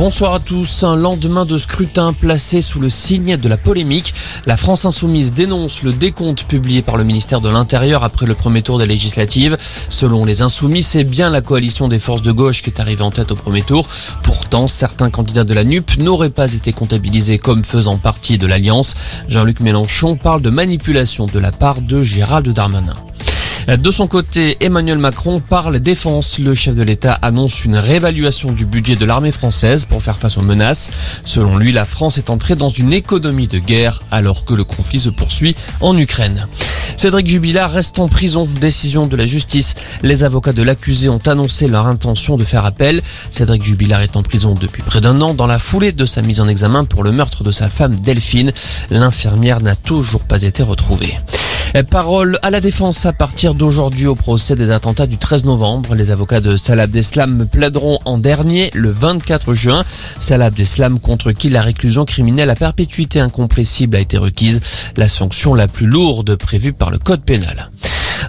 Bonsoir à tous. Un lendemain de scrutin placé sous le signe de la polémique. La France insoumise dénonce le décompte publié par le ministère de l'Intérieur après le premier tour des législatives. Selon les insoumis, c'est bien la coalition des forces de gauche qui est arrivée en tête au premier tour. Pourtant, certains candidats de la NUP n'auraient pas été comptabilisés comme faisant partie de l'Alliance. Jean-Luc Mélenchon parle de manipulation de la part de Gérald Darmanin. De son côté, Emmanuel Macron parle défense. Le chef de l'État annonce une réévaluation du budget de l'armée française pour faire face aux menaces. Selon lui, la France est entrée dans une économie de guerre alors que le conflit se poursuit en Ukraine. Cédric Jubilard reste en prison. Décision de la justice. Les avocats de l'accusé ont annoncé leur intention de faire appel. Cédric Jubilard est en prison depuis près d'un an dans la foulée de sa mise en examen pour le meurtre de sa femme Delphine. L'infirmière n'a toujours pas été retrouvée. Parole à la défense à partir d'aujourd'hui au procès des attentats du 13 novembre. Les avocats de Salah Abdeslam plaideront en dernier le 24 juin. Salah Abdeslam contre qui la réclusion criminelle à perpétuité incompressible a été requise, la sanction la plus lourde prévue par le code pénal.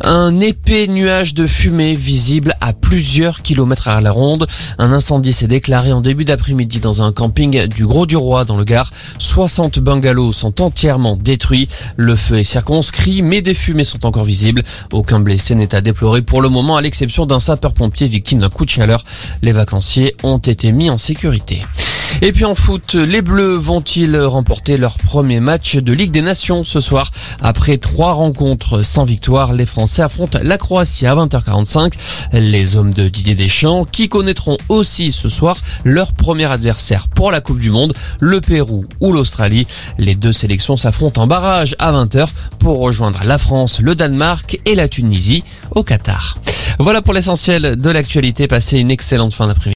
Un épais nuage de fumée visible à plusieurs kilomètres à la ronde. Un incendie s'est déclaré en début d'après-midi dans un camping du Gros du Roi dans le Gard. 60 bungalows sont entièrement détruits. Le feu est circonscrit, mais des fumées sont encore visibles. Aucun blessé n'est à déplorer pour le moment, à l'exception d'un sapeur-pompier victime d'un coup de chaleur. Les vacanciers ont été mis en sécurité. Et puis en foot, les Bleus vont-ils remporter leur premier match de Ligue des Nations ce soir Après trois rencontres sans victoire, les Français affrontent la Croatie à 20h45. Les hommes de Didier Deschamps qui connaîtront aussi ce soir leur premier adversaire pour la Coupe du Monde, le Pérou ou l'Australie. Les deux sélections s'affrontent en barrage à 20h pour rejoindre la France, le Danemark et la Tunisie au Qatar. Voilà pour l'essentiel de l'actualité. Passez une excellente fin d'après-midi.